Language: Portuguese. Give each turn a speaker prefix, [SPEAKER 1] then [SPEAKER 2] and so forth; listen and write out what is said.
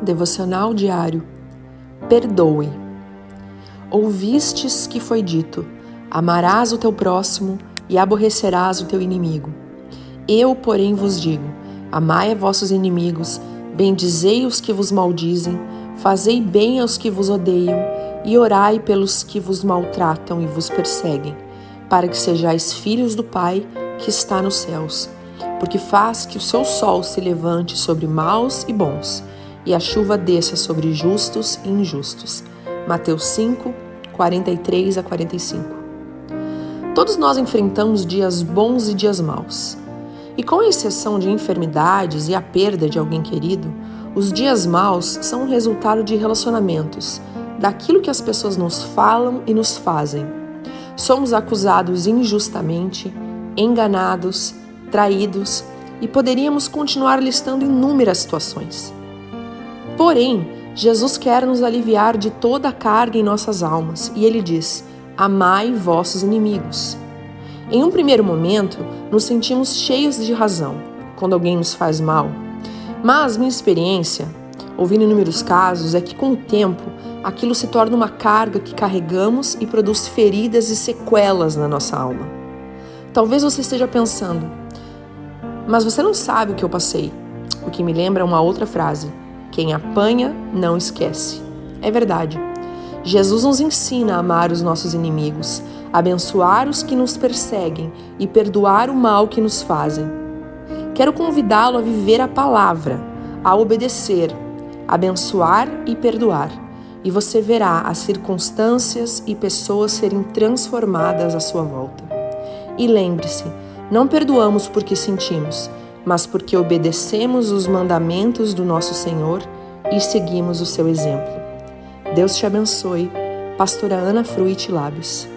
[SPEAKER 1] Devocional diário. Perdoe. Ouvistes que foi dito: Amarás o teu próximo e aborrecerás o teu inimigo. Eu, porém, vos digo: Amai a vossos inimigos, bendizei os que vos maldizem, fazei bem aos que vos odeiam e orai pelos que vos maltratam e vos perseguem, para que sejais filhos do Pai que está nos céus, porque faz que o seu sol se levante sobre maus e bons e a chuva desça sobre justos e injustos. Mateus 5, 43 a 45. Todos nós enfrentamos dias bons e dias maus. E com exceção de enfermidades e a perda de alguém querido, os dias maus são o resultado de relacionamentos, daquilo que as pessoas nos falam e nos fazem. Somos acusados injustamente, enganados, traídos e poderíamos continuar listando inúmeras situações. Porém, Jesus quer nos aliviar de toda a carga em nossas almas e ele diz: Amai vossos inimigos. Em um primeiro momento, nos sentimos cheios de razão quando alguém nos faz mal. Mas minha experiência, ouvindo inúmeros casos, é que com o tempo aquilo se torna uma carga que carregamos e produz feridas e sequelas na nossa alma. Talvez você esteja pensando, mas você não sabe o que eu passei, o que me lembra uma outra frase quem apanha não esquece. É verdade. Jesus nos ensina a amar os nossos inimigos, abençoar os que nos perseguem e perdoar o mal que nos fazem. Quero convidá-lo a viver a palavra, a obedecer, abençoar e perdoar. E você verá as circunstâncias e pessoas serem transformadas à sua volta. E lembre-se, não perdoamos porque sentimos, mas porque obedecemos os mandamentos do nosso Senhor e seguimos o seu exemplo. Deus te abençoe. Pastora Ana Fruit Lábios.